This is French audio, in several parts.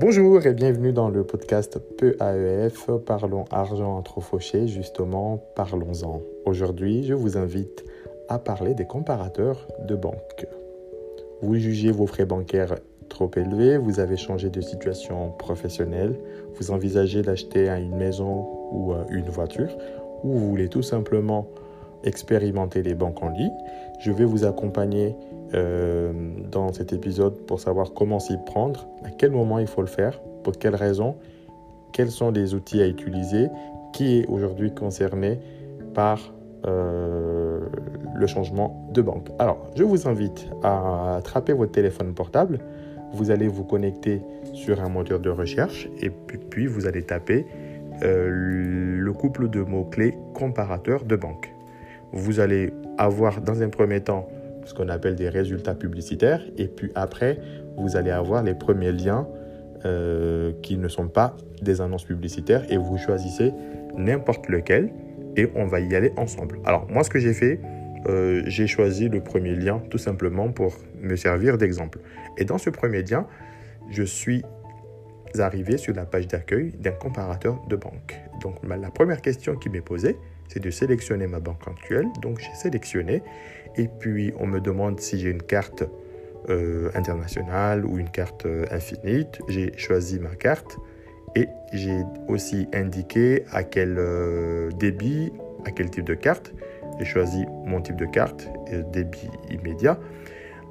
Bonjour et bienvenue dans le podcast PAEF, Parlons argent entre fauchés, justement, parlons-en. Aujourd'hui, je vous invite à parler des comparateurs de banque. Vous jugez vos frais bancaires trop élevés, vous avez changé de situation professionnelle, vous envisagez d'acheter une maison ou euh, une voiture, ou vous voulez tout simplement expérimenter les banques en ligne. Je vais vous accompagner euh, dans cet épisode pour savoir comment s'y prendre, à quel moment il faut le faire, pour quelles raisons, quels sont les outils à utiliser, qui est aujourd'hui concerné par euh, le changement de banque. Alors, je vous invite à attraper votre téléphone portable, vous allez vous connecter sur un moteur de recherche et puis, vous allez taper euh, le couple de mots-clés comparateur de banque. Vous allez avoir dans un premier temps ce qu'on appelle des résultats publicitaires. Et puis après, vous allez avoir les premiers liens euh, qui ne sont pas des annonces publicitaires et vous choisissez n'importe lequel et on va y aller ensemble. Alors moi, ce que j'ai fait, euh, j'ai choisi le premier lien tout simplement pour me servir d'exemple. Et dans ce premier lien, je suis arrivé sur la page d'accueil d'un comparateur de banque. Donc la première question qui m'est posée, c'est de sélectionner ma banque actuelle. Donc j'ai sélectionné et puis on me demande si j'ai une carte euh, internationale ou une carte euh, infinite. J'ai choisi ma carte et j'ai aussi indiqué à quel euh, débit, à quel type de carte. J'ai choisi mon type de carte, débit immédiat.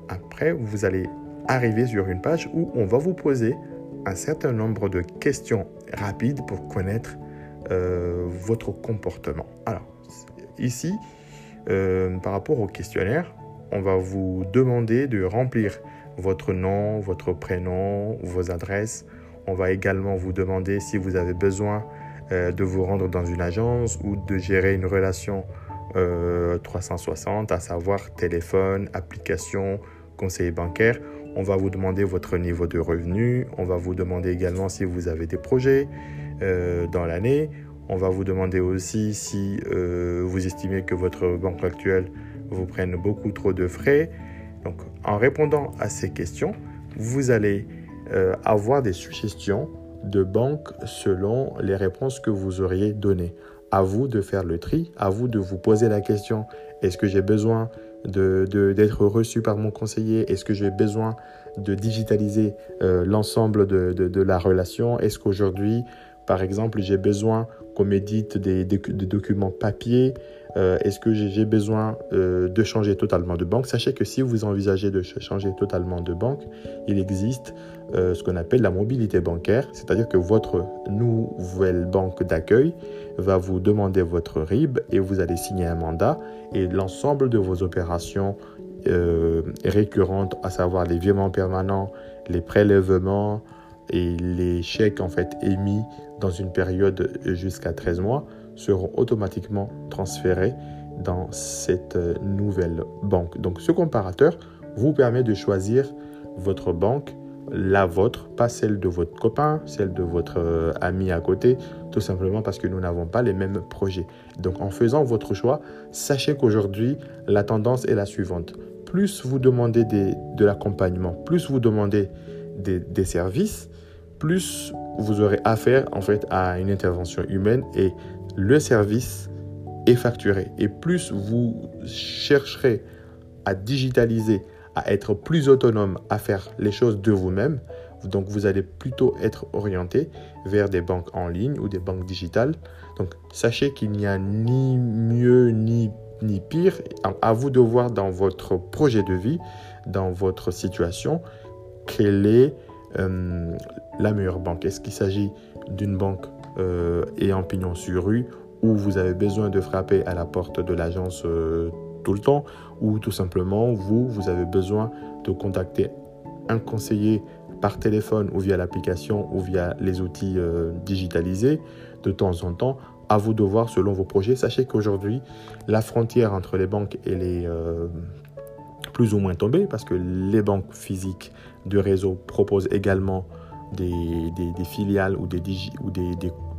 Après, vous allez arriver sur une page où on va vous poser un certain nombre de questions rapides pour connaître euh, votre comportement. Alors, ici, euh, par rapport au questionnaire, on va vous demander de remplir votre nom, votre prénom, vos adresses. On va également vous demander si vous avez besoin euh, de vous rendre dans une agence ou de gérer une relation 360, à savoir téléphone, application, conseiller bancaire. On va vous demander votre niveau de revenu. On va vous demander également si vous avez des projets euh, dans l'année. On va vous demander aussi si euh, vous estimez que votre banque actuelle vous prenne beaucoup trop de frais. Donc, en répondant à ces questions, vous allez euh, avoir des suggestions de banques selon les réponses que vous auriez données. À vous de faire le tri, à vous de vous poser la question est-ce que j'ai besoin d'être reçu par mon conseiller? Est-ce que j'ai besoin de digitaliser euh, l'ensemble de, la relation? Est-ce qu'aujourd'hui, par exemple, j'ai besoin qu'on m'édite des, documents papier euh, Est-ce que j'ai besoin euh, de changer totalement de banque? Sachez que si vous envisagez de changer totalement de banque, il existe ce qu'on appelle la mobilité bancaire, c'est-à-dire que votre nouvelle banque d'accueil va vous demander votre RIB et vous allez signer un mandat et l'ensemble de vos opérations euh, récurrentes, à savoir les virements permanents, les prélèvements et les chèques en fait émis dans une période jusqu'à 13 mois seront automatiquement transférés dans cette nouvelle banque. Donc ce comparateur vous permet de choisir votre banque, la vôtre, pas celle de votre copain, celle de votre euh, ami à côté, tout simplement parce que nous n'avons pas les mêmes projets. Donc en faisant votre choix, sachez qu'aujourd'hui, la tendance est la suivante plus vous demandez de l'accompagnement, plus vous demandez des, services, plus vous aurez affaire en fait à une intervention humaine et le service est facturé. Et plus vous chercherez à digitaliser, à être plus autonome, à faire les choses de vous-même, donc vous allez plutôt être orienté vers des banques en ligne ou des banques digitales. Donc sachez qu'il n'y a ni mieux ni ni pire. À vous de voir dans votre projet de vie, dans votre situation, quelle est euh, la meilleure banque. Est-ce qu'il s'agit d'une banque euh, ayant pignon sur rue où vous avez besoin de frapper à la porte de l'agence euh, tout le temps ou tout simplement vous, vous avez besoin de contacter un conseiller par téléphone ou via l'application ou via les outils digitalisés de temps en temps à vous de voir selon vos projets. Sachez qu'aujourd'hui, la frontière entre les banques et les plus ou moins tombée parce que les banques physiques de réseau proposent également des, filiales ou des, ou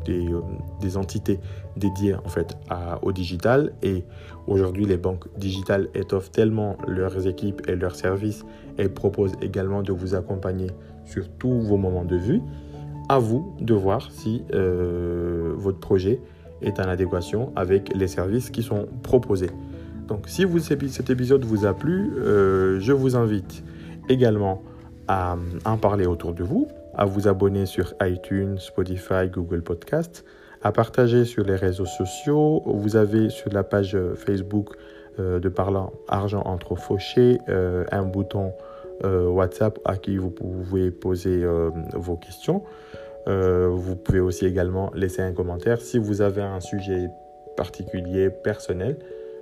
euh, des, entités dédiées en fait au digital et aujourd'hui les banques digitales étoffent tellement leurs équipes et leurs services elles proposent également de vous accompagner sur tous vos moments de vue. À vous de voir si euh, votre projet est en adéquation avec les services qui sont proposés. Donc si vous, cet épisode vous a plu, euh, je vous invite également à en parler autour de vous, à vous abonner sur iTunes, Spotify, Google Podcast, à partager sur les réseaux sociaux. Vous avez sur la page Facebook euh, de Parlant Argent entre Fauchés euh, un bouton euh, WhatsApp à qui vous pouvez poser vos questions. vous pouvez aussi également laisser un commentaire. Si vous avez un sujet particulier, personnel,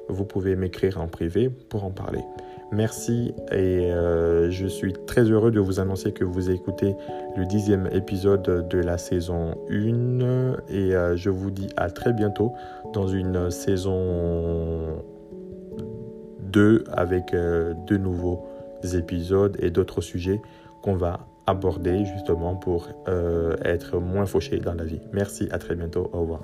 vous pouvez m'écrire en privé pour en parler. Merci et euh, je suis très heureux de vous annoncer que vous écoutez le dixième épisode de la saison 1 et euh, je vous dis à très bientôt dans une saison 2 avec euh, de nouveaux épisodes et d'autres sujets qu'on va aborder justement pour être moins fauché dans la vie. Merci, à très bientôt, au revoir.